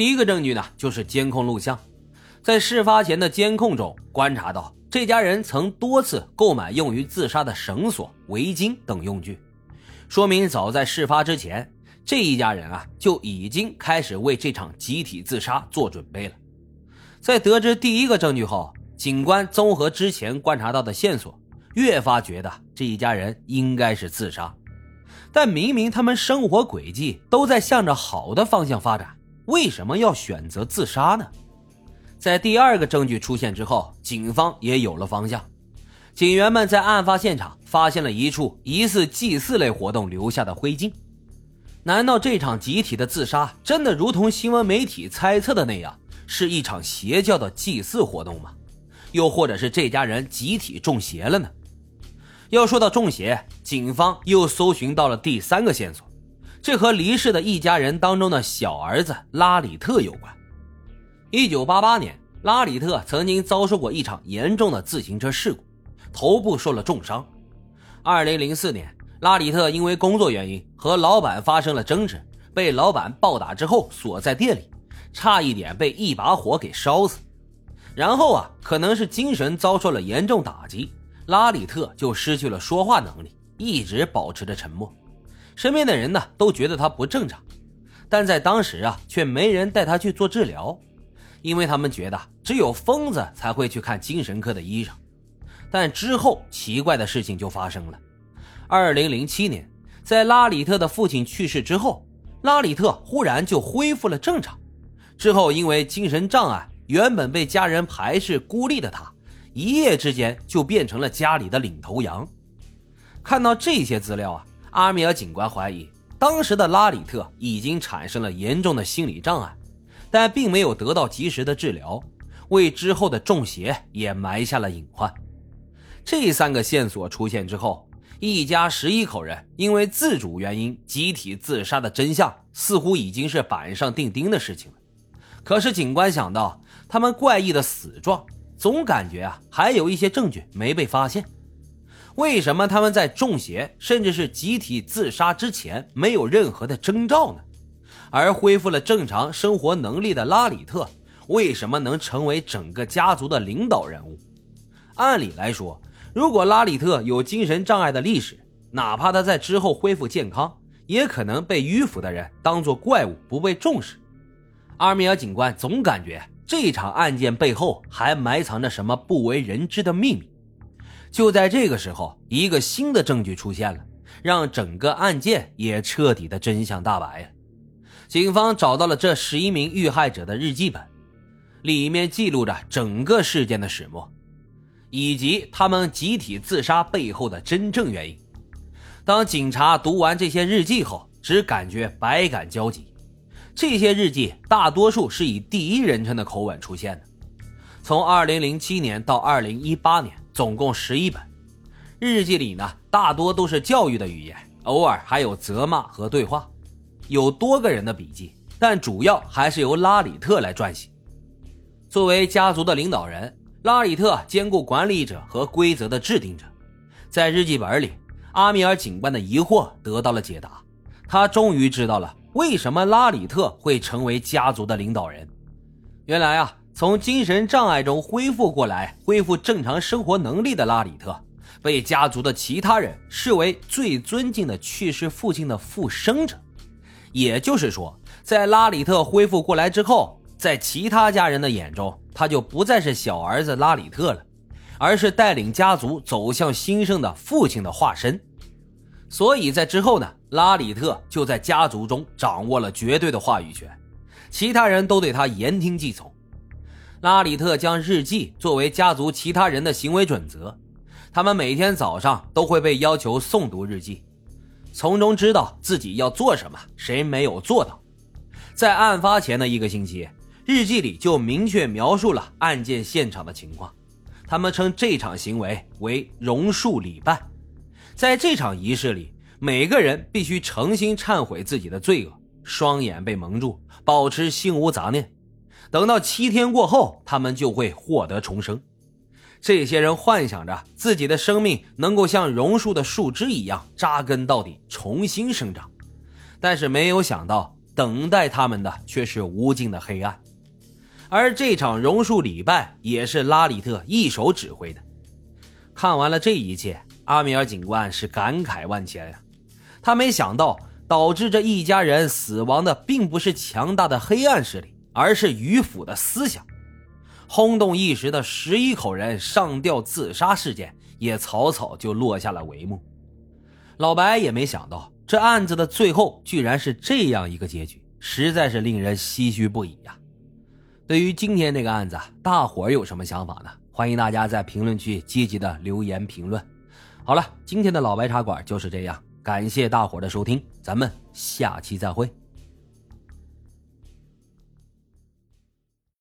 第一个证据呢，就是监控录像，在事发前的监控中观察到，这家人曾多次购买用于自杀的绳索、围巾等用具，说明早在事发之前，这一家人啊就已经开始为这场集体自杀做准备了。在得知第一个证据后，警官综合之前观察到的线索，越发觉得这一家人应该是自杀。但明明他们生活轨迹都在向着好的方向发展，为什么要选择自杀呢？在第二个证据出现之后，警方也有了方向。警员们在案发现场发现了一处疑似祭祀类活动留下的灰烬。难道这场集体的自杀真的如同新闻媒体猜测的那样，是一场邪教的祭祀活动吗？又或者是这家人集体中邪了呢？要说到中邪，警方又搜寻到了第三个线索，这和离世的一家人当中的小儿子拉里特有关。一九八八年，拉里特曾经遭受过一场严重的自行车事故，头部受了重伤。二零零四年，拉里特因为工作原因和老板发生了争执，被老板暴打之后锁在店里，差一点被一把火给烧死。然后啊，可能是精神遭受了严重打击。拉里特就失去了说话能力，一直保持着沉默。身边的人呢都觉得他不正常，但在当时啊，却没人带他去做治疗，因为他们觉得只有疯子才会去看精神科的医生。但之后奇怪的事情就发生了。二零零七年，在拉里特的父亲去世之后，拉里特忽然就恢复了正常。之后因为精神障碍，原本被家人排斥孤立的他。一夜之间就变成了家里的领头羊。看到这些资料啊，阿米尔警官怀疑当时的拉里特已经产生了严重的心理障碍，但并没有得到及时的治疗，为之后的中邪也埋下了隐患。这三个线索出现之后，一家十一口人因为自主原因集体自杀的真相似乎已经是板上钉钉的事情了。可是警官想到他们怪异的死状。总感觉啊，还有一些证据没被发现。为什么他们在中邪甚至是集体自杀之前没有任何的征兆呢？而恢复了正常生活能力的拉里特，为什么能成为整个家族的领导人物？按理来说，如果拉里特有精神障碍的历史，哪怕他在之后恢复健康，也可能被迂腐的人当作怪物，不被重视。阿米尔警官总感觉。这场案件背后还埋藏着什么不为人知的秘密？就在这个时候，一个新的证据出现了，让整个案件也彻底的真相大白了。警方找到了这十一名遇害者的日记本，里面记录着整个事件的始末，以及他们集体自杀背后的真正原因。当警察读完这些日记后，只感觉百感交集。这些日记大多数是以第一人称的口吻出现的。从2007年到2018年，总共十一本日记里呢，大多都是教育的语言，偶尔还有责骂和对话。有多个人的笔记，但主要还是由拉里特来撰写。作为家族的领导人，拉里特兼顾管理者和规则的制定者。在日记本里，阿米尔警官的疑惑得到了解答，他终于知道了。为什么拉里特会成为家族的领导人？原来啊，从精神障碍中恢复过来、恢复正常生活能力的拉里特，被家族的其他人视为最尊敬的去世父亲的复生者。也就是说，在拉里特恢复过来之后，在其他家人的眼中，他就不再是小儿子拉里特了，而是带领家族走向兴盛的父亲的化身。所以在之后呢，拉里特就在家族中掌握了绝对的话语权，其他人都对他言听计从。拉里特将日记作为家族其他人的行为准则，他们每天早上都会被要求诵读日记，从中知道自己要做什么，谁没有做到。在案发前的一个星期，日记里就明确描述了案件现场的情况，他们称这场行为为榕树礼拜。在这场仪式里，每个人必须诚心忏悔自己的罪恶，双眼被蒙住，保持心无杂念。等到七天过后，他们就会获得重生。这些人幻想着自己的生命能够像榕树的树枝一样扎根到底，重新生长。但是没有想到，等待他们的却是无尽的黑暗。而这场榕树礼拜也是拉里特一手指挥的。看完了这一切，阿米尔警官是感慨万千呀。他没想到，导致这一家人死亡的并不是强大的黑暗势力，而是迂腐的思想。轰动一时的十一口人上吊自杀事件也草草就落下了帷幕。老白也没想到，这案子的最后居然是这样一个结局，实在是令人唏嘘不已呀。对于今天这个案子，大伙儿有什么想法呢？欢迎大家在评论区积极的留言评论。好了，今天的老白茶馆就是这样，感谢大伙儿的收听，咱们下期再会。